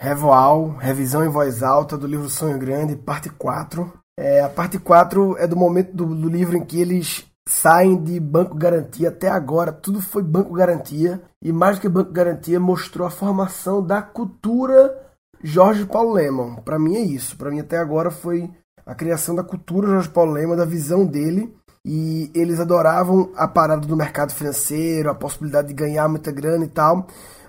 Revoal, revisão em voz alta do livro Sonho Grande, parte 4. É, a parte 4 é do momento do, do livro em que eles saem de banco garantia até agora, tudo foi banco garantia. E mais do que banco garantia, mostrou a formação da cultura Jorge Paulo Lemon. Para mim é isso. Para mim até agora foi a criação da cultura Jorge Paulo Lemon, da visão dele. E eles adoravam a parada do mercado financeiro, a possibilidade de ganhar muita grana e tal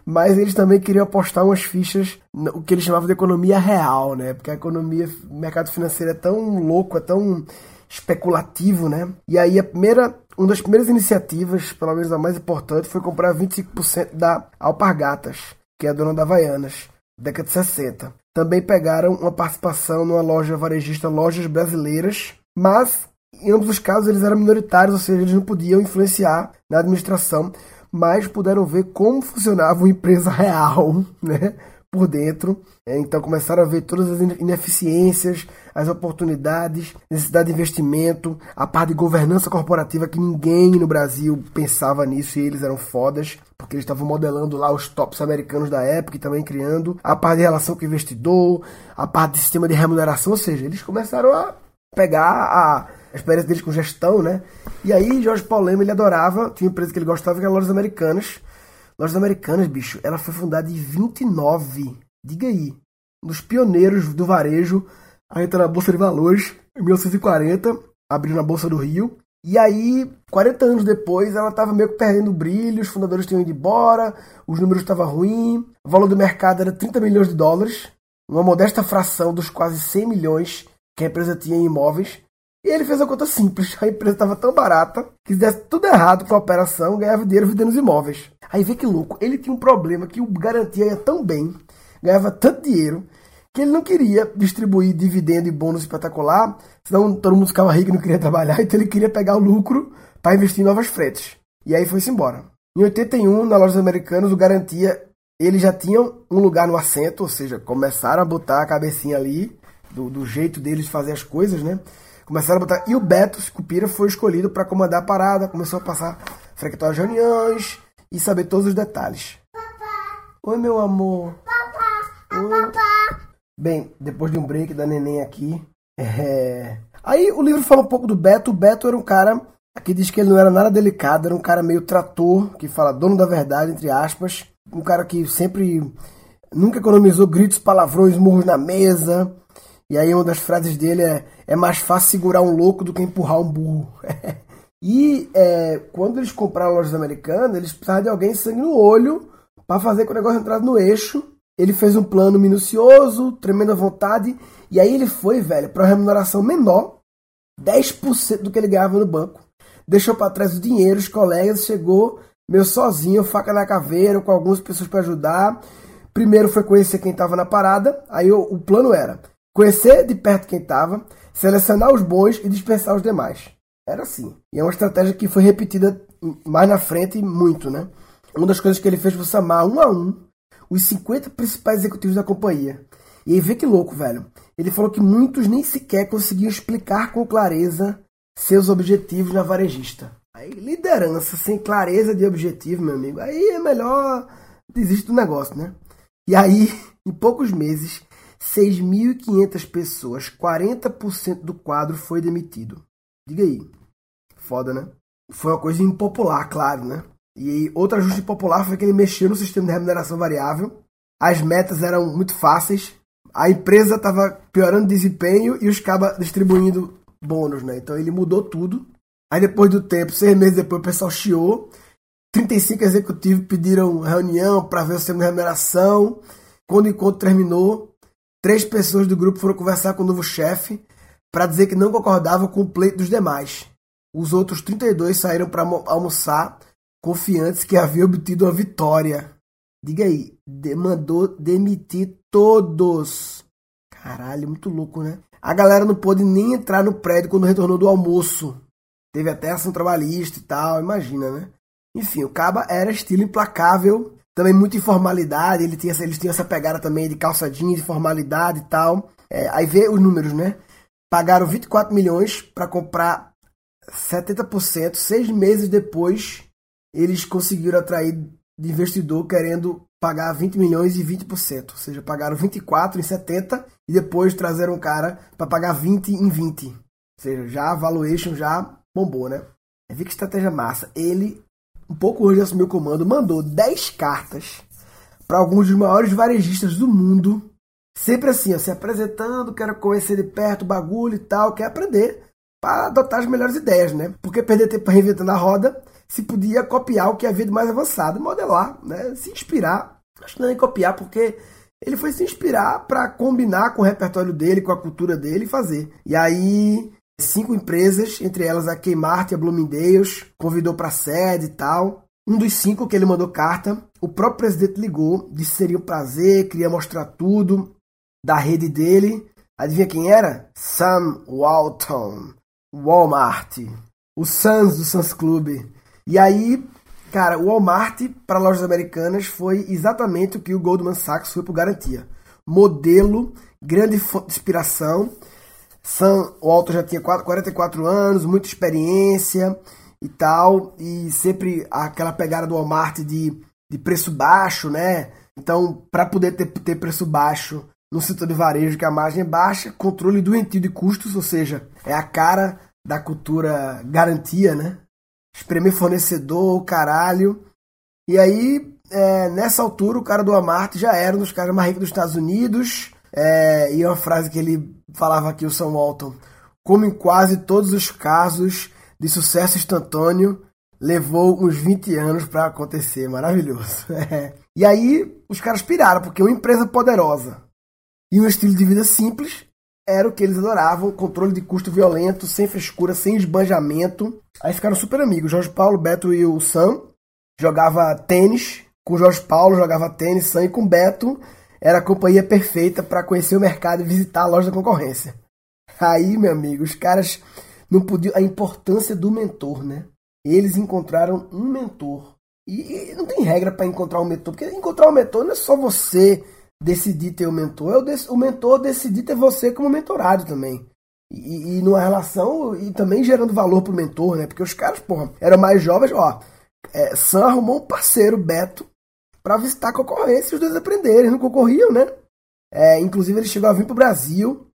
mas eles também queriam apostar umas fichas no que eles chamavam de economia real, né? Porque a economia, o mercado financeiro é tão louco, é tão especulativo, né? E aí a primeira, uma das primeiras iniciativas, pelo menos a mais importante, foi comprar 25% da Alpargatas, que é a dona da Havaianas, década de 60. Também pegaram uma participação numa loja varejista Lojas Brasileiras, mas em ambos os casos eles eram minoritários, ou seja, eles não podiam influenciar na administração mas puderam ver como funcionava uma empresa real, né? Por dentro. É, então começaram a ver todas as ineficiências, as oportunidades, necessidade de investimento, a parte de governança corporativa que ninguém no Brasil pensava nisso e eles eram fodas, porque eles estavam modelando lá os tops americanos da época e também criando, a parte de relação com o investidor, a parte de sistema de remuneração, ou seja, eles começaram a pegar a a experiência deles com gestão, né? E aí, Jorge Paulema, ele adorava, tinha uma empresa que ele gostava, que era Lojas Americanas. Lojas Americanas, bicho, ela foi fundada em 29. Diga aí. Um dos pioneiros do varejo. A entra na Bolsa de Valores, em 1940, abriu na Bolsa do Rio. E aí, 40 anos depois, ela estava meio que perdendo brilho, os fundadores tinham ido embora, os números estavam ruins, o valor do mercado era 30 milhões de dólares, uma modesta fração dos quase 100 milhões que a empresa tinha em imóveis. E ele fez a conta simples. A empresa estava tão barata que se desse tudo errado com a operação, ganhava dinheiro vendendo os imóveis. Aí vê que louco. Ele tinha um problema que o garantia ia tão bem, ganhava tanto dinheiro, que ele não queria distribuir dividendo e bônus espetacular, senão todo mundo ficava rico e não queria trabalhar, então ele queria pegar o lucro para investir em novas fretes. E aí foi-se embora. Em 81, na loja americanas, o garantia, eles já tinham um lugar no assento, ou seja, começaram a botar a cabecinha ali, do, do jeito deles de fazer as coisas, né? Começaram a botar. E o Beto Scupira foi escolhido para comandar a parada, começou a passar, frequentar as reuniões e saber todos os detalhes. Papá. Oi, meu amor. Papá. Oi. Papá. Bem, depois de um break da neném aqui. É... Aí o livro fala um pouco do Beto. O Beto era um cara. Aqui diz que ele não era nada delicado, era um cara meio trator, que fala dono da verdade, entre aspas. Um cara que sempre. Nunca economizou gritos, palavrões, murros na mesa. E aí uma das frases dele é: é mais fácil segurar um louco do que empurrar um burro. e é, quando eles compraram lojas americanas, eles precisavam de alguém sangue no olho para fazer que o negócio entrasse no eixo. Ele fez um plano minucioso, tremenda vontade, e aí ele foi, velho, para uma remuneração menor, 10% do que ele ganhava no banco. Deixou para trás o dinheiro, os colegas, chegou meio sozinho, faca na caveira, com algumas pessoas para ajudar. Primeiro foi conhecer quem estava na parada, aí o, o plano era conhecer de perto quem estava, selecionar os bons e dispensar os demais. Era assim. E é uma estratégia que foi repetida mais na frente muito, né? Uma das coisas que ele fez foi chamar um a um os 50 principais executivos da companhia. E aí vê que louco, velho. Ele falou que muitos nem sequer conseguiam explicar com clareza seus objetivos na varejista. Aí, liderança sem clareza de objetivo, meu amigo, aí é melhor desistir do negócio, né? E aí, em poucos meses, 6.500 pessoas, 40% do quadro foi demitido. Diga aí. Foda, né? Foi uma coisa impopular, claro, né? E outro ajuste popular foi que ele mexeu no sistema de remuneração variável. As metas eram muito fáceis. A empresa estava piorando o desempenho e os cabas distribuindo bônus, né? Então ele mudou tudo. Aí depois do tempo, seis meses depois, o pessoal chiou. 35 executivos pediram reunião para ver o sistema de remuneração. Quando o encontro terminou, Três pessoas do grupo foram conversar com o novo chefe para dizer que não concordavam com o pleito dos demais. Os outros 32 saíram para almoçar, confiantes que haviam obtido a vitória. Diga aí, mandou demitir todos. Caralho, muito louco, né? A galera não pôde nem entrar no prédio quando retornou do almoço. Teve até ação trabalhista e tal, imagina, né? Enfim, o Caba era estilo implacável também muita informalidade, ele tinha, eles tinham essa pegada também de calça jeans, formalidade e tal. É, aí vê os números, né? Pagaram 24 milhões para comprar 70%. Seis meses depois, eles conseguiram atrair de investidor querendo pagar 20 milhões e 20%. Ou seja, pagaram 24 em 70 e depois trazeram um cara para pagar 20 em 20. Ou seja, já a valuation já bombou, né? Vi que estratégia massa. Ele, um pouco antes de assumir o comando, mandou 10 cartas para alguns dos maiores varejistas do mundo. Sempre assim, ó, se apresentando, quero conhecer de perto o bagulho e tal, quer aprender para adotar as melhores ideias, né? Porque perder tempo reinventando a roda, se podia copiar o que havia de mais avançado, modelar, né? Se inspirar. Acho que não é nem copiar, porque ele foi se inspirar para combinar com o repertório dele, com a cultura dele e fazer. E aí, cinco empresas, entre elas a Kmart e a Bloomingdale's, convidou para sede e tal. Um dos cinco que ele mandou carta, o próprio presidente ligou, disse que seria um prazer, queria mostrar tudo da rede dele. Adivinha quem era? Sam Walton, Walmart, o Suns do Suns Club. E aí, cara, o Walmart para lojas americanas foi exatamente o que o Goldman Sachs foi por garantia. Modelo, grande fonte de inspiração. Sam Walton já tinha 44 anos, muita experiência e tal, e sempre aquela pegada do Walmart de, de preço baixo, né? Então, para poder ter, ter preço baixo no setor de varejo, que a margem é baixa, controle doentio de custos, ou seja, é a cara da cultura garantia, né? Espremer fornecedor, caralho. E aí, é, nessa altura, o cara do Walmart já era um dos caras mais ricos dos Estados Unidos. É, e uma frase que ele falava aqui, o Sam Walton, como em quase todos os casos, de sucesso instantâneo levou uns 20 anos para acontecer. Maravilhoso. e aí os caras piraram, porque uma empresa poderosa e um estilo de vida simples era o que eles adoravam: controle de custo violento, sem frescura, sem esbanjamento. Aí ficaram super amigos. Jorge Paulo, Beto e o Sam jogava tênis. Com Jorge Paulo jogava tênis, Sam e com Beto era a companhia perfeita para conhecer o mercado e visitar a loja da concorrência. Aí, meu amigo, os caras não podia a importância do mentor, né? Eles encontraram um mentor. E, e não tem regra para encontrar um mentor, porque encontrar um mentor não é só você decidir ter um mentor, é o, o mentor decidir ter você como mentorado também. E, e numa relação, e também gerando valor pro mentor, né? Porque os caras, porra, eram mais jovens, ó. É, Sam arrumou um parceiro, Beto, para visitar a concorrência e os dois aprenderem. Eles não concorriam, né? É, inclusive, ele chegou a vir pro Brasil.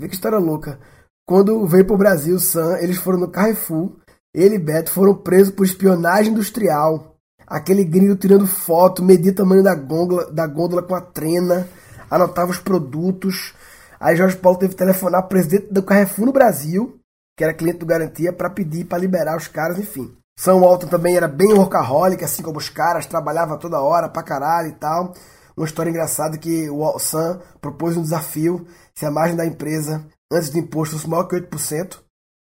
Vê que história louca. Quando veio para o Brasil, Sam, eles foram no Carrefour. Ele e Beto foram presos por espionagem industrial. Aquele gringo tirando foto, media o tamanho da gôndola, da gôndola com a trena, anotava os produtos. Aí Jorge Paulo teve que telefonar ao presidente do Carrefour no Brasil, que era cliente do Garantia, para pedir para liberar os caras, enfim. Sam Walton também era bem workaholic, assim como os caras, trabalhava toda hora pra caralho e tal. Uma história engraçada que o Sam propôs um desafio se a margem da empresa antes do imposto fosse maior que 8%,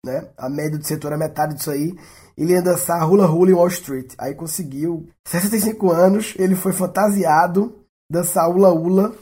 né? A média do setor é metade disso aí. Ele ia dançar hula hula em Wall Street. Aí conseguiu. 65 anos, ele foi fantasiado dançar hula hula.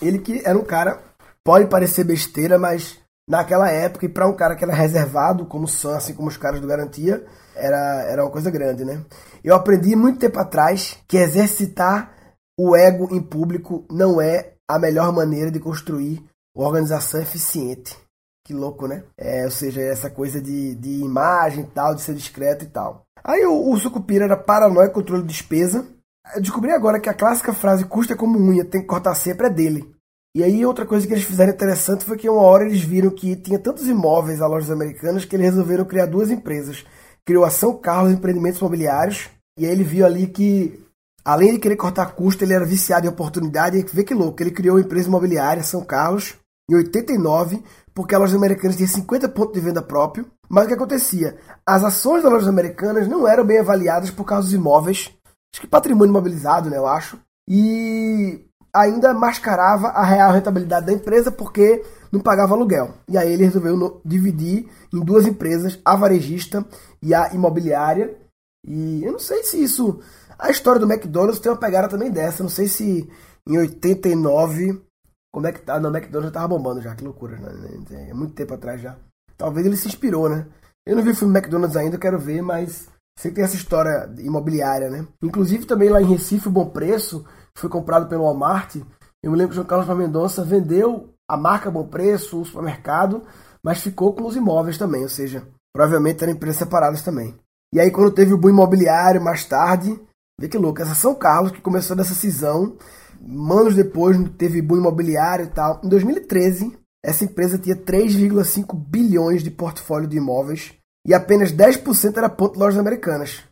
Ele que era um cara, pode parecer besteira, mas naquela época, e para um cara que era reservado, como o Sam, assim como os caras do Garantia, era, era uma coisa grande, né? Eu aprendi muito tempo atrás que exercitar o ego em público não é a melhor maneira de construir uma organização eficiente. Que louco, né? É, ou seja, essa coisa de, de imagem e tal, de ser discreto e tal. Aí o, o Sucupira era paranoia, controle de despesa. Eu descobri agora que a clássica frase custa como unha, tem que cortar sempre é dele. E aí outra coisa que eles fizeram interessante foi que uma hora eles viram que tinha tantos imóveis a lojas americanas que eles resolveram criar duas empresas. Criou a São Carlos Empreendimentos Imobiliários. E aí ele viu ali que, além de querer cortar custo, ele era viciado em oportunidade. E vê que louco, ele criou a empresa imobiliária São Carlos em 89, porque a loja americana tinha 50 pontos de venda próprio. Mas o que acontecia? As ações das lojas americanas não eram bem avaliadas por causa dos imóveis. Acho que patrimônio imobilizado, né, eu acho. E ainda mascarava a real rentabilidade da empresa porque não pagava aluguel. E aí ele resolveu dividir em duas empresas, a varejista e a imobiliária. E eu não sei se isso. A história do McDonald's tem uma pegada também dessa. Não sei se em 89 como é que tá? Não, McDonald's já tava bombando já, que loucura, né? É muito tempo atrás já. Talvez ele se inspirou, né? Eu não vi o filme McDonald's ainda, eu quero ver, mas sei que tem essa história imobiliária, né? Inclusive também lá em Recife, o Bom Preço, foi comprado pelo Walmart. Eu me lembro que o João Carlos Mendonça vendeu a marca Bom Preço, o supermercado, mas ficou com os imóveis também, ou seja, provavelmente eram empresas separadas também. E aí quando teve o boom imobiliário mais tarde, Vê que louco, essa São Carlos que começou dessa cisão, anos depois teve boom imobiliário e tal. Em 2013, essa empresa tinha 3,5 bilhões de portfólio de imóveis e apenas 10% era ponto de lojas americanas.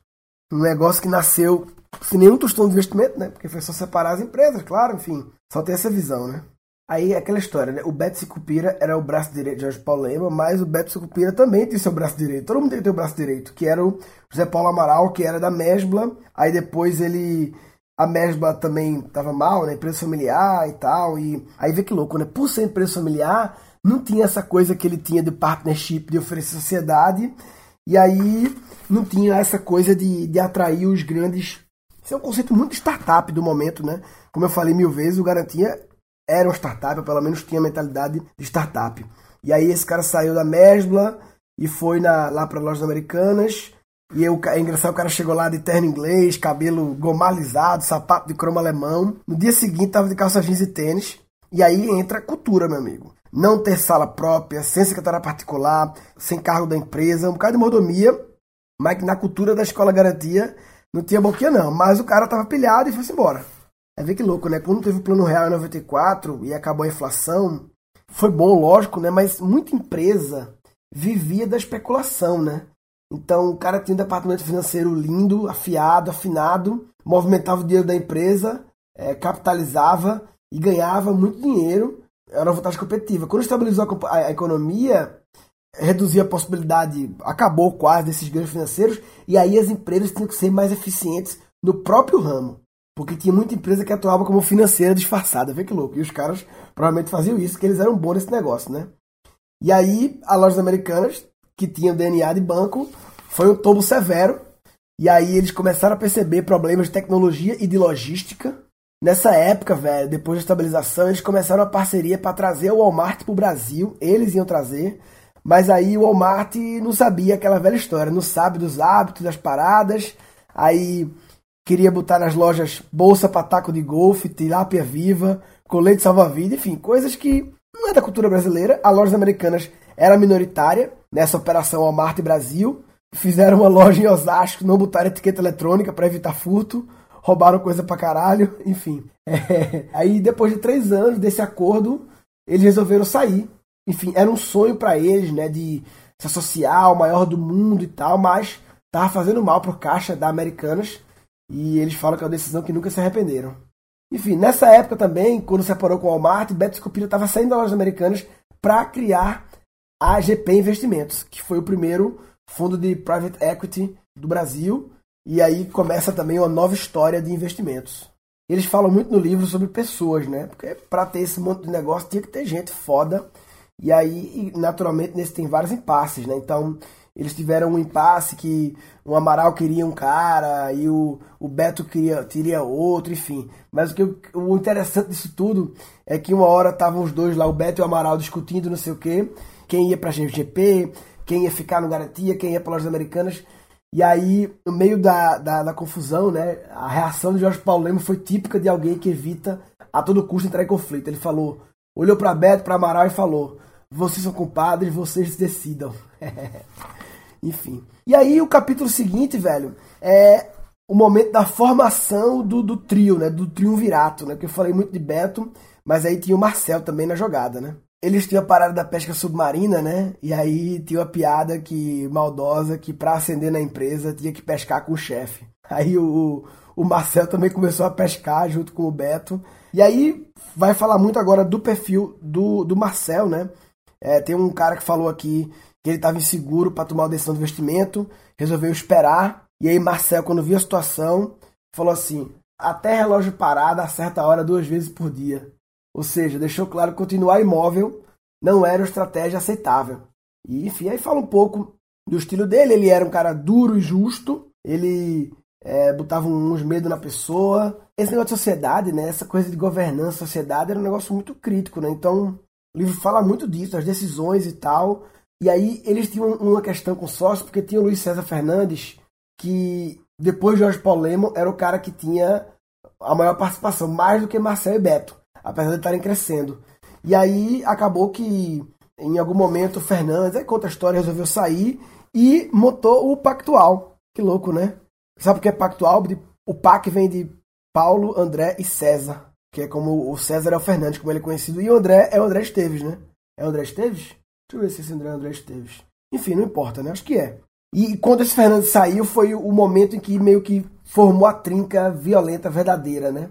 Um negócio que nasceu sem nenhum tostão de investimento, né? Porque foi só separar as empresas, claro, enfim. Só tem essa visão, né? Aí aquela história, né? O Beto Sicupira era o braço direito de Jorge Paulo Lema, mas o Beto Sicupira também tem seu braço direito. Todo mundo tem seu braço direito, que era o José Paulo Amaral, que era da Mesbla. Aí depois ele. A Mesbla também tava mal, né? Empresa familiar e tal. E aí vê que louco, né? Por ser empresa familiar, não tinha essa coisa que ele tinha de partnership, de oferecer sociedade. E aí não tinha essa coisa de, de atrair os grandes. Isso é um conceito muito startup do momento, né? Como eu falei mil vezes, o Garantia era uma startup, ou pelo menos tinha mentalidade de startup. E aí esse cara saiu da Mesbla e foi na, lá para lojas americanas. E eu, é engraçado, o cara chegou lá de terno inglês, cabelo gomalizado, sapato de cromo alemão. No dia seguinte tava de calça jeans e tênis. E aí entra a cultura, meu amigo. Não ter sala própria, sem secretária particular, sem cargo da empresa, um bocado de mordomia, mas que na cultura da escola garantia não tinha boquinha não. Mas o cara tava pilhado e foi embora. É ver que louco, né? Quando teve o plano real em 94 e acabou a inflação, foi bom, lógico, né? Mas muita empresa vivia da especulação, né? Então o cara tinha um departamento financeiro lindo, afiado, afinado, movimentava o dinheiro da empresa, é, capitalizava e ganhava muito dinheiro. Era uma vantagem competitiva. Quando estabilizou a, a, economia, reduzia a possibilidade, acabou quase desses ganhos financeiros, e aí as empresas tinham que ser mais eficientes no próprio ramo. Porque tinha muita empresa que atuava como financeira disfarçada, vê que louco. E os caras provavelmente faziam isso, porque eles eram bons nesse negócio, né? E aí, a lojas americanas, que tinham DNA de banco, foi um tombo severo. E aí eles começaram a perceber problemas de tecnologia e de logística. Nessa época, velho, depois da estabilização, eles começaram a parceria para trazer o Walmart para o Brasil. Eles iam trazer. Mas aí o Walmart não sabia aquela velha história, não sabe dos hábitos, das paradas. Aí queria botar nas lojas bolsa para taco de golfe, tilápia viva, colete salva-vida, enfim, coisas que não é da cultura brasileira. As lojas americanas era minoritária nessa operação Walmart Brasil. Fizeram uma loja em Osasco, não botaram etiqueta eletrônica para evitar furto, roubaram coisa pra caralho, enfim. É. Aí depois de três anos desse acordo, eles resolveram sair. Enfim, era um sonho para eles, né, de se associar ao maior do mundo e tal, mas tava fazendo mal pro caixa da Americanas e eles falam que é uma decisão que nunca se arrependeram. Enfim, nessa época também, quando separou com o Walmart, Beto Scopino estava saindo das lojas americanas para criar a GP Investimentos, que foi o primeiro fundo de private equity do Brasil. E aí começa também uma nova história de investimentos. Eles falam muito no livro sobre pessoas, né? Porque para ter esse monte de negócio tinha que ter gente foda. E aí, naturalmente, nesse tem vários impasses, né? Então, eles tiveram um impasse que o Amaral queria um cara e o, o Beto queria, queria outro, enfim. Mas o, que, o interessante disso tudo é que uma hora estavam os dois lá, o Beto e o Amaral, discutindo não sei o quê, quem ia para a GP, quem ia ficar no Garantia, quem ia para lojas americanas. E aí, no meio da, da, da, confusão, né, a reação de Jorge Paulo Lema foi típica de alguém que evita a todo custo entrar em conflito. Ele falou, olhou para Beto, para Amaral e falou: vocês são culpados, vocês decidam. Enfim. E aí o capítulo seguinte, velho, é o momento da formação do, do trio, né? Do triunvirato, né? Porque eu falei muito de Beto, mas aí tinha o Marcel também na jogada, né? Eles tinham a parada da pesca submarina, né? E aí tinha uma piada que maldosa que para ascender na empresa tinha que pescar com o chefe. Aí o, o Marcel também começou a pescar junto com o Beto. E aí vai falar muito agora do perfil do, do Marcel, né? É, tem um cara que falou aqui que ele estava inseguro para tomar a decisão de investimento, resolveu esperar. E aí Marcel, quando viu a situação, falou assim: até relógio parado a hora duas vezes por dia. Ou seja, deixou claro que continuar imóvel não era uma estratégia aceitável. E enfim, aí fala um pouco do estilo dele. Ele era um cara duro e justo. Ele é, botava uns medos na pessoa. Esse negócio de sociedade, né? Essa coisa de governança, sociedade, era um negócio muito crítico, né? Então, o livro fala muito disso, das decisões e tal. E aí eles tinham uma questão com sócio, porque tinha o Luiz César Fernandes, que depois de Jorge Paulo Lemo era o cara que tinha a maior participação, mais do que Marcel e Beto, apesar de estarem crescendo. E aí acabou que em algum momento o Fernandes, aí conta a história, resolveu sair e montou o Pactual. Que louco, né? Sabe o que é Pactual? O PAC vem de Paulo, André e César, que é como o César é o Fernandes, como ele é conhecido, e o André é o André Esteves, né? É o André Esteves? Deixa eu ver se esse André André Esteves. Enfim, não importa, né? Acho que é. E quando esse Fernandes saiu, foi o momento em que meio que formou a trinca violenta verdadeira, né?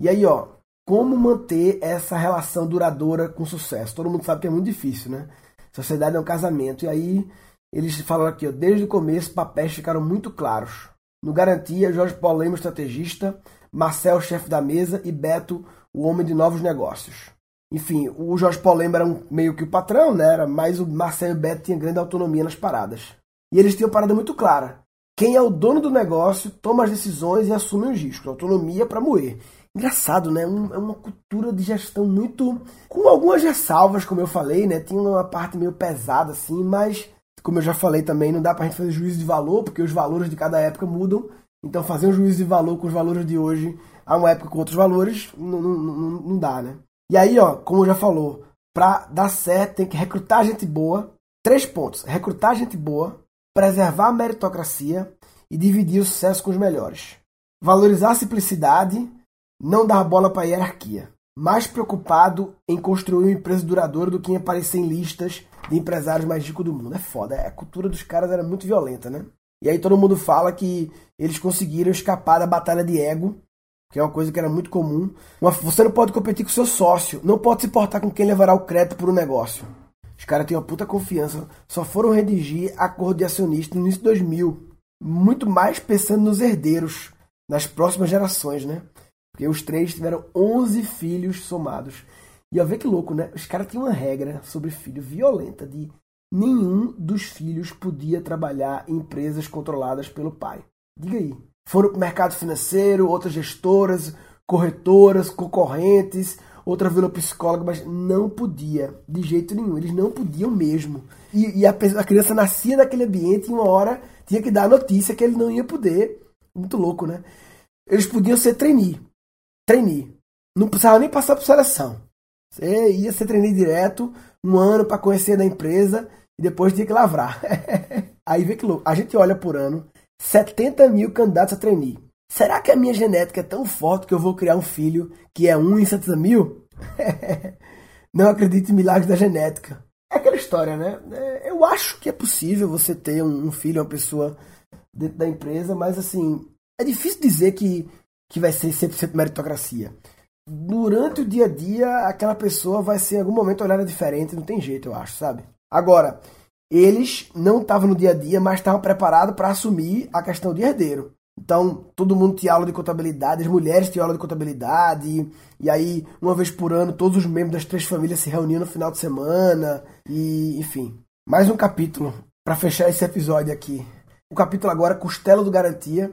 E aí, ó, como manter essa relação duradoura com sucesso? Todo mundo sabe que é muito difícil, né? Sociedade é um casamento. E aí, eles falam aqui, ó, desde o começo, papéis ficaram muito claros. No Garantia, Jorge Paulemo, estrategista, Marcel, chefe da mesa, e Beto, o homem de novos negócios. Enfim, o Jorge Paulemo era um, meio que o patrão, né? Era, mas o Marcel e o Beto tinham grande autonomia nas paradas. E eles tinham uma parada muito clara. Quem é o dono do negócio toma as decisões e assume os riscos. Autonomia para moer. Engraçado, né? Um, é uma cultura de gestão muito. com algumas ressalvas, como eu falei, né? Tinha uma parte meio pesada, assim, mas, como eu já falei também, não dá pra gente fazer juízo de valor, porque os valores de cada época mudam. Então, fazer um juízo de valor com os valores de hoje a uma época com outros valores não, não, não, não dá, né? E aí, ó, como já falou, pra dar certo tem que recrutar gente boa. Três pontos: recrutar gente boa, preservar a meritocracia e dividir o sucesso com os melhores. Valorizar a simplicidade não dar bola para a hierarquia. Mais preocupado em construir uma empresa duradoura do que em aparecer em listas de empresários mais ricos do mundo. É foda, a cultura dos caras era muito violenta, né? E aí todo mundo fala que eles conseguiram escapar da batalha de ego, que é uma coisa que era muito comum. Você não pode competir com seu sócio, não pode se importar com quem levará o crédito por um negócio. Os caras têm uma puta confiança, só foram redigir acordo de acionista no início de 2000. Muito mais pensando nos herdeiros, nas próximas gerações, né? Porque os três tiveram 11 filhos somados. E ó, vê que louco, né? Os caras tinham uma regra sobre filho violenta de nenhum dos filhos podia trabalhar em empresas controladas pelo pai. Diga aí. Foram para o mercado financeiro, outras gestoras, corretoras, concorrentes, outra virou psicóloga, mas não podia, de jeito nenhum. Eles não podiam mesmo. E, e a, a, criança nascia naquele ambiente e uma hora tinha que dar a notícia que ele não ia poder. Muito louco, né? Eles podiam ser trainee, trainee. Não precisava nem passar por seleção. Você ia ser trainee direto, um ano para conhecer da empresa e depois tinha que lavrar. Aí vê que louco. A gente olha por ano 70 mil candidatos a trainee. Será que a minha genética é tão forte que eu vou criar um filho que é um em 70 mil? Não acredito em milagres da genética. É aquela história, né? É, eu acho que é possível você ter um filho, uma pessoa dentro da empresa, mas assim, é difícil dizer que que vai ser 100% meritocracia. Durante o dia a dia, aquela pessoa vai ser em algum momento olhada diferente, não tem jeito, eu acho, sabe? Agora, eles não estavam no dia a dia, mas estavam preparados para assumir a questão de herdeiro. Então, todo mundo tinha aula de contabilidade, as mulheres tinham aula de contabilidade, e aí, uma vez por ano, todos os membros das três famílias se reuniam no final de semana, e enfim. Mais um capítulo para fechar esse episódio aqui. O capítulo agora, Costela do Garantia,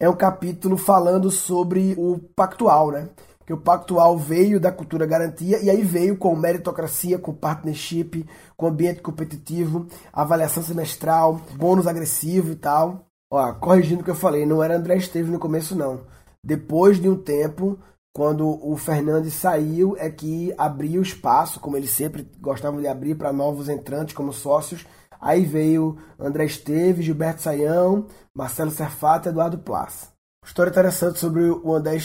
é um capítulo falando sobre o pactual, né? Que o pactual veio da cultura garantia e aí veio com meritocracia, com partnership, com ambiente competitivo, avaliação semestral, bônus agressivo e tal. Ó, corrigindo o que eu falei, não era André Esteves no começo, não. Depois de um tempo, quando o Fernandes saiu, é que abriu espaço, como ele sempre gostava de abrir para novos entrantes como sócios, Aí veio André Esteves, Gilberto Saião, Marcelo Serfato e Eduardo Plas. História interessante sobre o André,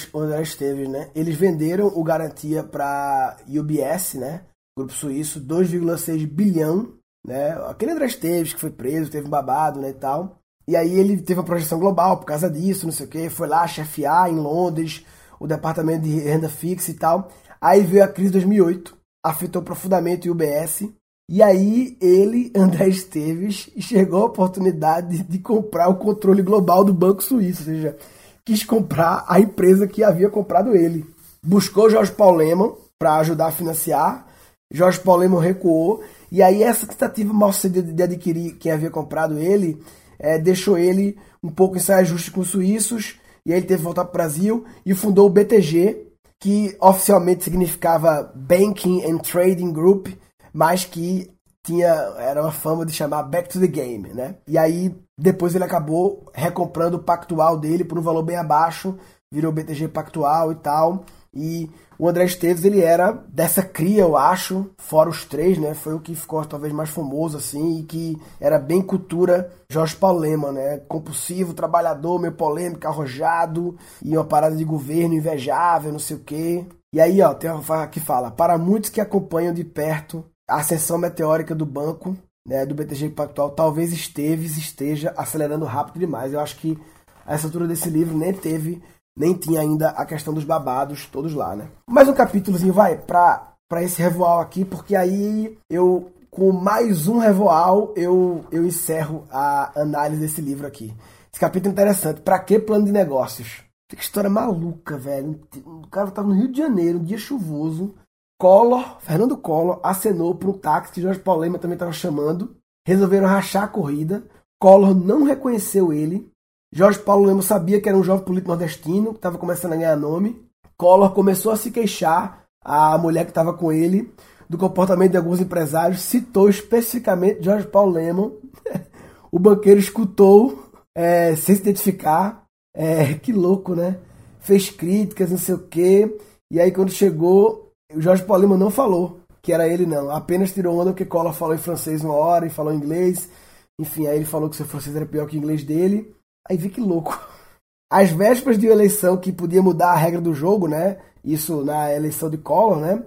Esteves, né? Eles venderam o garantia para UBS, né? Grupo suíço, 2,6 bilhão, né? Aquele André Esteves que foi preso, teve um babado, né, e tal. E aí ele teve uma projeção global por causa disso, não sei o que. Foi lá chefiar em Londres o departamento de renda fixa e tal. Aí veio a crise de 2008, afetou profundamente o UBS e aí ele, André Esteves, chegou a oportunidade de comprar o controle global do Banco Suíço, ou seja, quis comprar a empresa que havia comprado ele. Buscou Jorge Paul Lehmann para ajudar a financiar. Jorge Paul Lehmann recuou. E aí essa tentativa mal sucedida de adquirir quem havia comprado ele é, deixou ele um pouco em saia justa com os suíços. E aí ele teve que voltar para o Brasil e fundou o BTG, que oficialmente significava Banking and Trading Group, mas que tinha era uma fama de chamar Back to the Game, né? E aí depois ele acabou recomprando o Pactual dele por um valor bem abaixo, virou BTG Pactual e tal. E o André Esteves, ele era dessa cria, eu acho, fora os três, né? Foi o que ficou talvez mais famoso, assim, e que era bem cultura Jorge Paulo Lema, né? Compulsivo, trabalhador, meio polêmico, arrojado, e uma parada de governo invejável, não sei o quê. E aí, ó, tem uma que fala: para muitos que acompanham de perto a ascensão meteórica do banco, né, do BTG Pactual, talvez Esteves esteja acelerando rápido demais. Eu acho que a essa altura desse livro nem teve, nem tinha ainda a questão dos babados todos lá, né? Mais um capítulozinho, vai, pra, pra esse revoal aqui, porque aí eu, com mais um revoal, eu, eu encerro a análise desse livro aqui. Esse capítulo é interessante. Pra que plano de negócios? Que história maluca, velho. O cara tava no Rio de Janeiro, um dia chuvoso. Collor, Fernando Collor, acenou para um táxi que Jorge Paulo Lema também estava chamando. Resolveram rachar a corrida. Collor não reconheceu ele. Jorge Paulo Lema sabia que era um jovem político nordestino, que estava começando a ganhar nome. Collor começou a se queixar, a mulher que estava com ele, do comportamento de alguns empresários, citou especificamente Jorge Paulo Lema. o banqueiro escutou, é, sem se identificar, é, que louco, né? Fez críticas, não sei o quê. E aí quando chegou, o Jorge Paulino não falou que era ele, não. Apenas tirou onda porque Collor falou em francês uma hora e falou em inglês. Enfim, aí ele falou que seu francês era pior que o inglês dele. Aí vi que louco. Às vésperas de uma eleição que podia mudar a regra do jogo, né? Isso na eleição de Collor, né?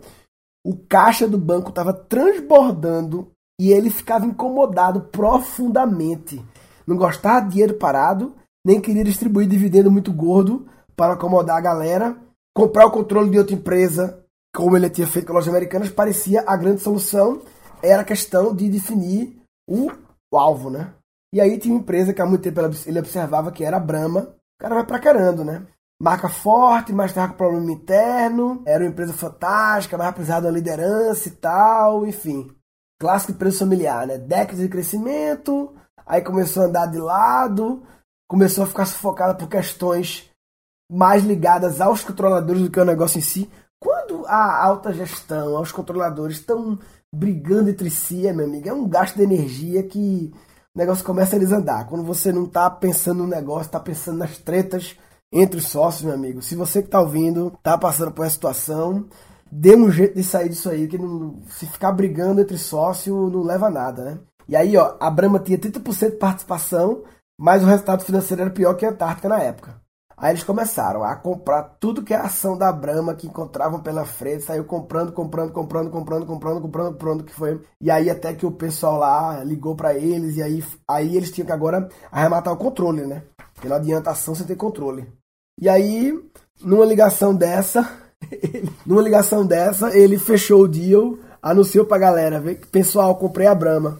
O caixa do banco estava transbordando e ele ficava incomodado profundamente. Não gostava de dinheiro parado nem queria distribuir dividendo muito gordo para acomodar a galera. Comprar o controle de outra empresa, como ele tinha feito com lojas americanas, parecia a grande solução. Era questão de definir o, o alvo, né? E aí tinha uma empresa que há muito tempo ele observava que era a Brahma. O cara vai pra caramba, né? Marca forte, mas tava com problema interno. Era uma empresa fantástica, mas precisava de uma liderança e tal, enfim. Clássico empresa familiar, né? Décadas de crescimento, aí começou a andar de lado, começou a ficar sufocada por questões mais ligadas aos controladores do que ao negócio em si. Quando a alta gestão, os controladores estão brigando entre si, meu amigo, é um gasto de energia que o negócio começa a desandar. Quando você não está pensando no negócio, está pensando nas tretas entre os sócios, meu amigo. Se você que está ouvindo está passando por essa situação, dê um jeito de sair disso aí, que não, se ficar brigando entre sócios não leva a nada, né? E aí, ó, a Brahma tinha 30% de participação, mas o resultado financeiro era pior que a Antártica na época. Aí eles começaram a comprar tudo que é ação da Brahma que encontravam pela frente, saiu comprando, comprando, comprando, comprando, comprando, comprando, comprando, que foi. E aí até que o pessoal lá ligou para eles e aí, aí eles tinham que agora arrematar o controle, né? Porque não adianta ação sem ter controle. E aí, numa ligação dessa, numa ligação dessa, ele fechou o deal, anunciou pra galera, pessoal, comprei a Brahma.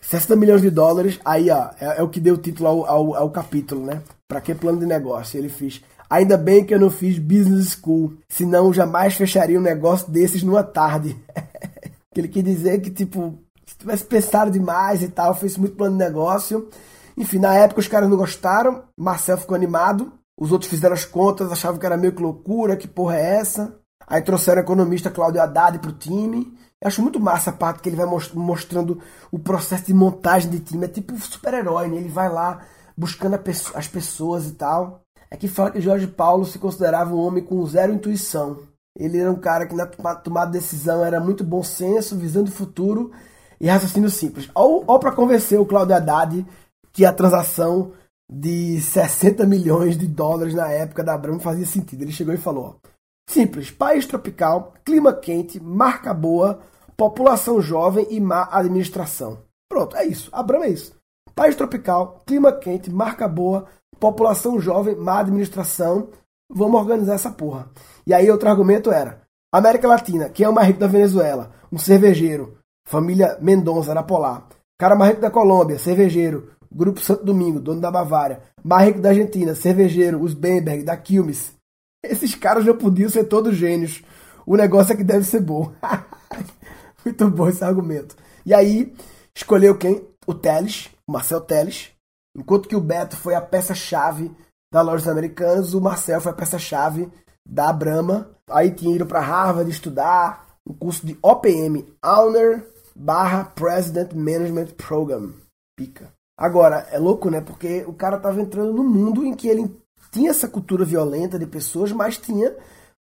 60 milhões de dólares, aí ó, é, é o que deu título ao, ao, ao capítulo, né? Para que plano de negócio? Ele fez. Ainda bem que eu não fiz business school, senão jamais fecharia um negócio desses numa tarde. que ele quer dizer que, tipo, se tivesse pensado demais e tal, fez muito plano de negócio. Enfim, na época os caras não gostaram, Marcel ficou animado, os outros fizeram as contas, achavam que era meio que loucura, que porra é essa? Aí trouxeram o economista Cláudio Haddad pro time. Eu acho muito massa a parte que ele vai mostrando o processo de montagem de time. É tipo super-herói, né? Ele vai lá buscando as pessoas e tal. É que fala que Jorge Paulo se considerava um homem com zero intuição. Ele era um cara que na tomada de decisão era muito bom senso, visando o futuro e raciocínio simples. Ou, ou para convencer o Cláudio Haddad que a transação de 60 milhões de dólares na época da Abramo fazia sentido. Ele chegou e falou: simples, país tropical, clima quente, marca boa, população jovem e má administração. Pronto, é isso. Abrama é isso. País tropical, clima quente, marca boa, população jovem, má administração. Vamos organizar essa porra. E aí outro argumento era: América Latina, quem é o mais rico da Venezuela? Um cervejeiro. Família Mendonça, era polar. Cara mais rico da Colômbia, cervejeiro. Grupo Santo Domingo, dono da Bavária. Mais rico da Argentina, cervejeiro. Os Bemberg, da Quilmes. Esses caras já podiam ser todos gênios. O negócio é que deve ser bom. Muito bom esse argumento. E aí, escolheu quem? O Teles, o Marcel Teles. Enquanto que o Beto foi a peça-chave da Lojas Americanas, o Marcel foi a peça-chave da Brahma. Aí tinha ido para Harvard estudar o curso de OPM, Owner barra President Management Program. Pica. Agora, é louco, né? Porque o cara tava entrando no mundo em que ele tinha essa cultura violenta de pessoas, mas tinha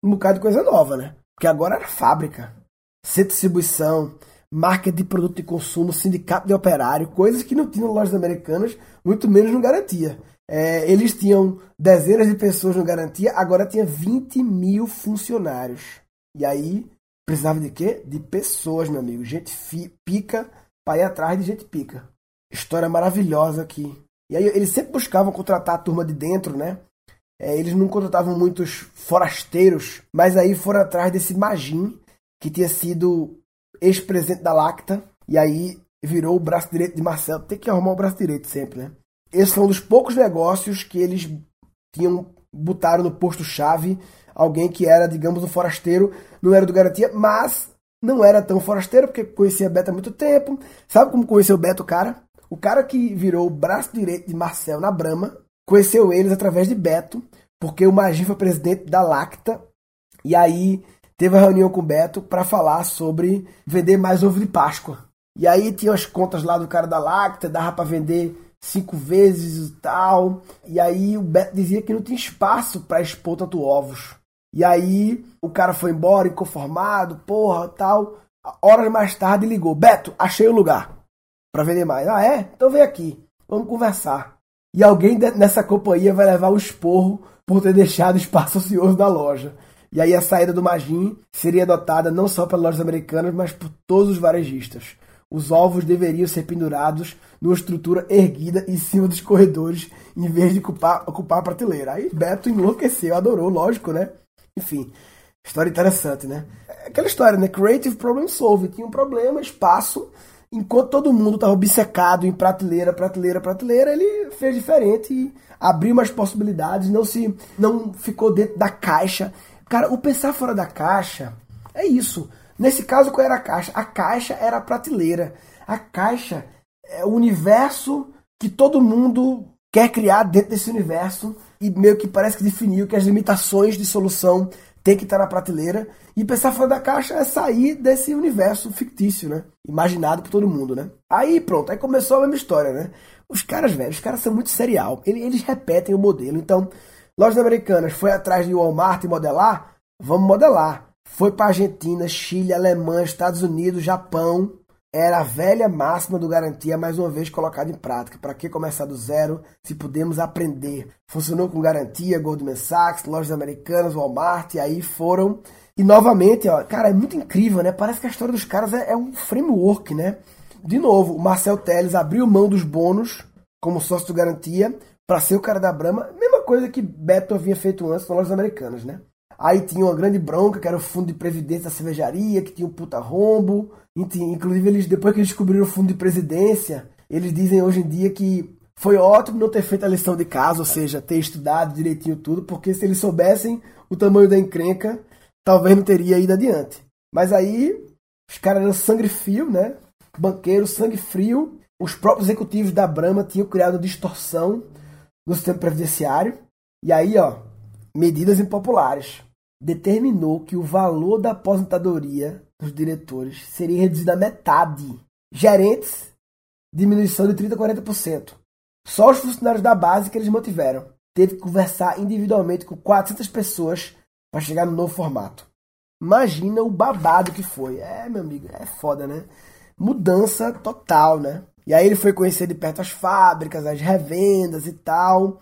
um bocado de coisa nova, né? Porque agora era fábrica, de distribuição, marca de produto de consumo, sindicato de operário, coisas que não tinham lojas americanas, muito menos no Garantia. É, eles tinham dezenas de pessoas no Garantia, agora tinha 20 mil funcionários. E aí, precisava de quê? De pessoas, meu amigo. Gente pica para ir atrás de gente pica. História maravilhosa aqui. E aí, eles sempre buscavam contratar a turma de dentro, né? É, eles não contratavam muitos forasteiros, mas aí foram atrás desse Magin, que tinha sido ex-presidente da Lacta, e aí virou o braço direito de Marcelo. Tem que arrumar o braço direito sempre, né? Esse foi um dos poucos negócios que eles tinham botaram no posto-chave alguém que era, digamos, um forasteiro, não era do Garantia, mas não era tão forasteiro, porque conhecia Beto há muito tempo. Sabe como conheceu o Beto, cara? O cara que virou o braço direito de Marcel na Brama, conheceu eles através de Beto, porque o Magin foi presidente da Lacta, e aí teve uma reunião com o Beto para falar sobre vender mais ovo de Páscoa. E aí tinha as contas lá do cara da Lacta, dava para vender cinco vezes e tal. E aí o Beto dizia que não tinha espaço para expor tanto ovos. E aí o cara foi embora, inconformado, porra, tal. Horas mais tarde ligou: Beto, achei o lugar para vender mais. Ah, é? Então vem aqui, vamos conversar. E alguém nessa companhia vai levar o esporro por ter deixado espaço ocioso da loja. E aí a saída do Magin seria adotada não só pelas lojas americanas, mas por todos os varejistas. Os ovos deveriam ser pendurados numa estrutura erguida em cima dos corredores, em vez de ocupar, ocupar a prateleira. Aí Beto enlouqueceu, adorou, lógico, né? Enfim, história interessante, né? É aquela história, né? Creative Problem Solved. Tinha um problema, espaço. Enquanto todo mundo estava obcecado em prateleira, prateleira, prateleira, ele fez diferente e abriu mais possibilidades, não se não ficou dentro da caixa. Cara, o pensar fora da caixa é isso. Nesse caso, qual era a caixa? A caixa era a prateleira. A caixa é o universo que todo mundo quer criar dentro desse universo e meio que parece que definiu que as limitações de solução tem que estar na prateleira. E pensar fora da caixa é sair desse universo fictício, né? Imaginado por todo mundo, né? Aí pronto, aí começou a mesma história, né? Os caras, velho, os caras são muito serial. Eles, repetem o modelo. Então, lojas americanas foi atrás de Walmart e modelar? Vamos modelar. Foi para Argentina, Chile, Alemanha, Estados Unidos, Japão, era a velha máxima do garantia mais uma vez colocada em prática. Para que começar do zero se podemos aprender? Funcionou com garantia, Goldman Sachs, lojas americanas, Walmart, e aí foram. E novamente, ó, cara, é muito incrível, né? Parece que a história dos caras é, é um framework, né? De novo, o Marcel Teles abriu mão dos bônus como sócio do garantia para ser o cara da Brahma. Mesma coisa que Beto havia feito antes nas lojas americanas, né? Aí tinha uma grande bronca, que era o fundo de previdência da cervejaria, que tinha um puta rombo. Inclusive, eles, depois que eles descobriram o fundo de presidência, eles dizem hoje em dia que foi ótimo não ter feito a lição de casa, ou seja, ter estudado direitinho tudo, porque se eles soubessem o tamanho da encrenca, talvez não teria ido adiante. Mas aí, os caras eram sangue frio, né? Banqueiro, sangue frio. Os próprios executivos da Brahma tinham criado distorção no sistema previdenciário. E aí, ó, medidas impopulares. Determinou que o valor da aposentadoria dos diretores seria reduzido a metade. Gerentes, diminuição de 30% a 40%. Só os funcionários da base que eles mantiveram. Teve que conversar individualmente com 400 pessoas para chegar no novo formato. Imagina o babado que foi. É, meu amigo, é foda, né? Mudança total, né? E aí ele foi conhecer de perto as fábricas, as revendas e tal.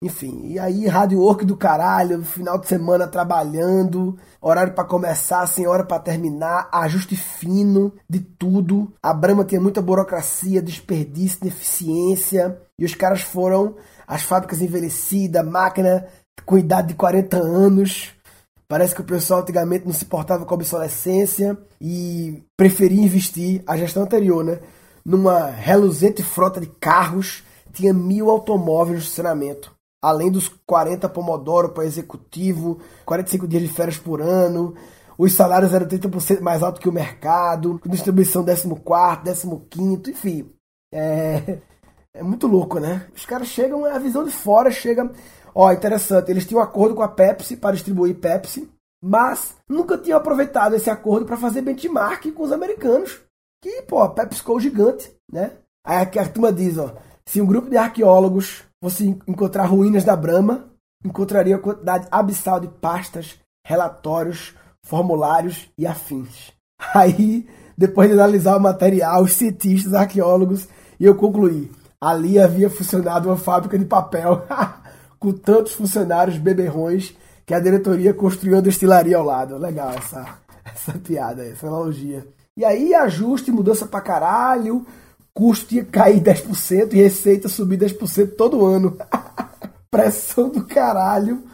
Enfim, e aí rádio work do caralho, final de semana trabalhando, horário para começar, sem hora para terminar, ajuste fino de tudo. A Brahma tinha muita burocracia, desperdício, ineficiência, e os caras foram as fábricas envelhecidas, máquina com idade de 40 anos. Parece que o pessoal antigamente não se portava com obsolescência e preferia investir, a gestão anterior, né? Numa reluzente frota de carros, tinha mil automóveis no estacionamento além dos 40 Pomodoro para executivo, 45 dias de férias por ano, os salários eram 30% mais alto que o mercado, distribuição 14, 15, enfim. É, é muito louco, né? Os caras chegam, a visão de fora chega. Ó, interessante, eles tinham um acordo com a Pepsi para distribuir Pepsi, mas nunca tinham aproveitado esse acordo para fazer benchmark com os americanos. Que, pô, a Pepsi ficou gigante, né? Aí a turma diz, ó, se um grupo de arqueólogos você encontrar ruínas da Brahma, encontraria quantidade abissal de pastas, relatórios, formulários e afins. Aí, depois de analisar o material, os cientistas, arqueólogos, e eu concluí: ali havia funcionado uma fábrica de papel com tantos funcionários beberrões que a diretoria construiu uma destilaria ao lado. Legal essa, essa piada, essa analogia. E aí, ajuste, mudança pra caralho, custo que cair 10% e receita subir 10% todo ano. Pressão do caralho.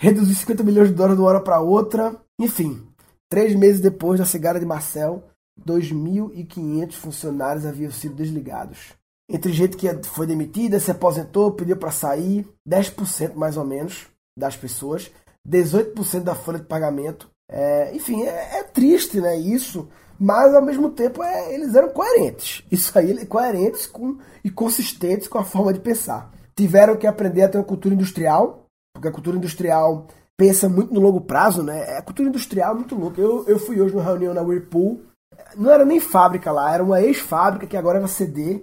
Reduzir 50 milhões de dólares de uma hora para outra. Enfim, três meses depois da cigara de Marcel, 2.500 funcionários haviam sido desligados. Entre gente que foi demitida, se aposentou, pediu para sair, 10% mais ou menos das pessoas, 18% da folha de pagamento. É, enfim, é, é, triste, né? Isso, mas ao mesmo tempo é, eles eram coerentes. Isso aí, coerentes com, e consistentes com a forma de pensar. Tiveram que aprender a ter uma cultura industrial, porque a cultura industrial pensa muito no longo prazo, né? É, a cultura industrial é muito louca. Eu, eu fui hoje numa reunião na Whirlpool, não era nem fábrica lá, era uma ex-fábrica que agora era CD.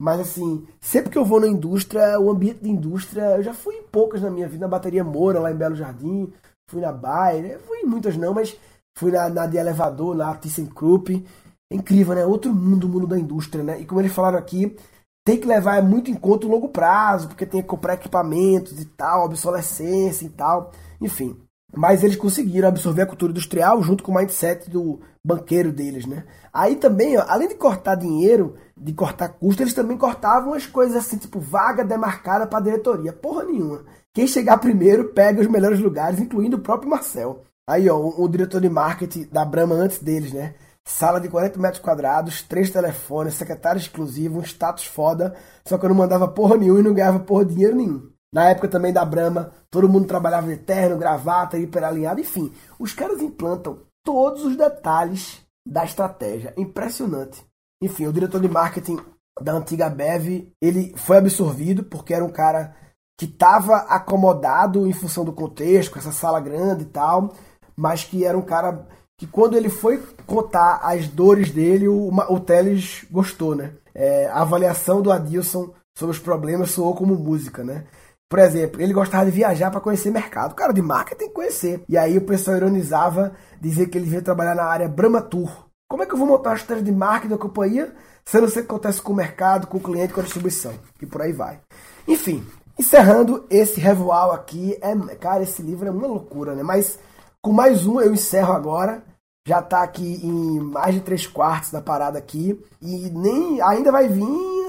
Mas assim, sempre que eu vou na indústria, o ambiente de indústria, eu já fui em poucas na minha vida, na bateria Moura, lá em Belo Jardim, fui na Bayer, fui em muitas não, mas fui na, na de elevador, na ThyssenKrupp. É incrível, né? Outro mundo, o mundo da indústria, né? E como eles falaram aqui, tem que levar muito em conta o longo prazo, porque tem que comprar equipamentos e tal, obsolescência e tal, enfim. Mas eles conseguiram absorver a cultura industrial junto com o mindset do banqueiro deles, né? Aí também, ó, além de cortar dinheiro, de cortar custo, eles também cortavam as coisas assim, tipo vaga demarcada para diretoria. Porra nenhuma. Quem chegar primeiro pega os melhores lugares, incluindo o próprio Marcel. Aí, ó, o, o diretor de marketing da Brahma antes deles, né? Sala de 40 metros quadrados, três telefones, secretário exclusivo, um status foda. Só que eu não mandava porra nenhuma e não ganhava porra dinheiro nenhum. Na época também da Brahma, todo mundo trabalhava de terno, gravata, hiperalinhado, enfim. Os caras implantam todos os detalhes da estratégia. Impressionante. Enfim, o diretor de marketing da antiga Bev, ele foi absorvido porque era um cara que estava acomodado em função do contexto, com essa sala grande e tal, mas que era um cara que quando ele foi contar as dores dele, o, o Teles gostou, né? É, a avaliação do Adilson sobre os problemas soou como música, né? Por exemplo, ele gostava de viajar para conhecer mercado. Cara de marca tem que conhecer. E aí o pessoal ironizava, dizia que ele devia trabalhar na área Brahma Tour. Como é que eu vou montar a estratégia de marketing da companhia se eu não sei o que acontece com o mercado, com o cliente, com a distribuição? E por aí vai. Enfim, encerrando esse revoal aqui, é, cara, esse livro é uma loucura, né? Mas com mais um eu encerro agora já tá aqui em mais de três quartos da parada aqui. E nem ainda vai vir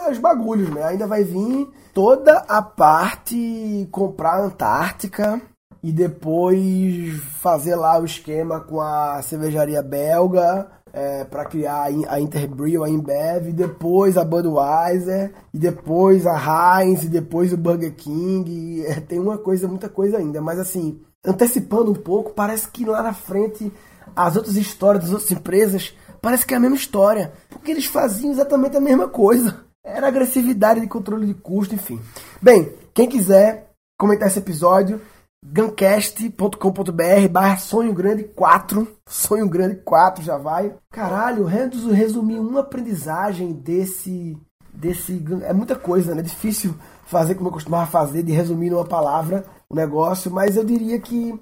os bagulhos, né? Ainda vai vir toda a parte comprar a Antártica e depois fazer lá o esquema com a cervejaria belga é, para criar a Interbrew, a Inbev, e depois a Budweiser, e depois a Heinz, e depois o Burger King. É, tem uma coisa, muita coisa ainda, mas assim, antecipando um pouco, parece que lá na frente as outras histórias das outras empresas parece que é a mesma história. Porque eles faziam exatamente a mesma coisa. Era agressividade de controle de custo, enfim. Bem, quem quiser comentar esse episódio, gancast.com.br barra Sonho Grande 4. Sonho Grande 4 já vai. Caralho, resumir uma aprendizagem desse. desse É muita coisa, né? É difícil fazer como eu costumava fazer, de resumir numa palavra o negócio, mas eu diria que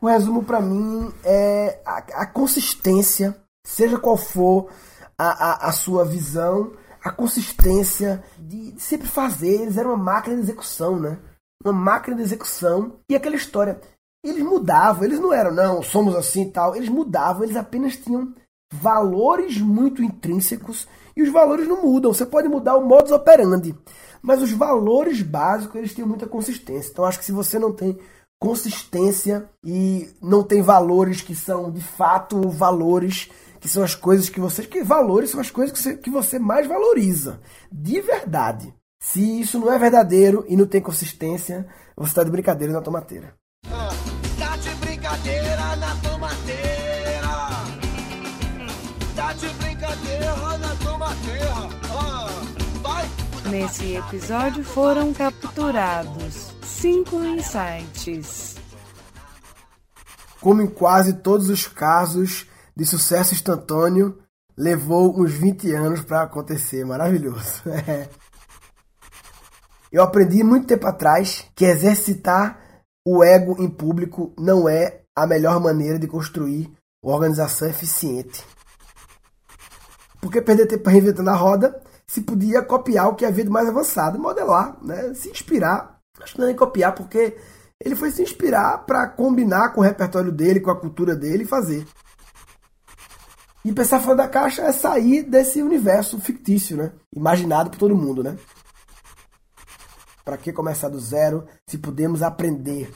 o resumo para mim é a, a, consistência, seja qual for a, a, a sua visão, a consistência de, de, sempre fazer. Eles eram uma máquina de execução, né? Uma máquina de execução. E aquela história, eles mudavam, eles não eram, não, somos assim e tal. Eles mudavam, eles apenas tinham valores muito intrínsecos e os valores não mudam. Você pode mudar o modus operandi, mas os valores básicos eles têm muita consistência. Então acho que se você não tem consistência e não tem valores que são de fato valores que são as coisas que você que valores são as coisas que você, que você mais valoriza de verdade. Se isso não é verdadeiro e não tem consistência, você está de brincadeira na tomateira. Ah, tá de brincadeira na tomateira. Nesse episódio foram capturados 5 insights. Como em quase todos os casos de sucesso instantâneo, levou uns 20 anos para acontecer. Maravilhoso. Eu aprendi muito tempo atrás que exercitar o ego em público não é a melhor maneira de construir uma organização eficiente. Porque perder tempo reinventando a roda, se podia copiar o que havia de mais avançado, modelar, né? se inspirar. Acho que não é nem copiar, porque ele foi se inspirar para combinar com o repertório dele, com a cultura dele e fazer. E pensar fora da caixa é sair desse universo fictício, né? Imaginado por todo mundo, né? Para que começar do zero se podemos aprender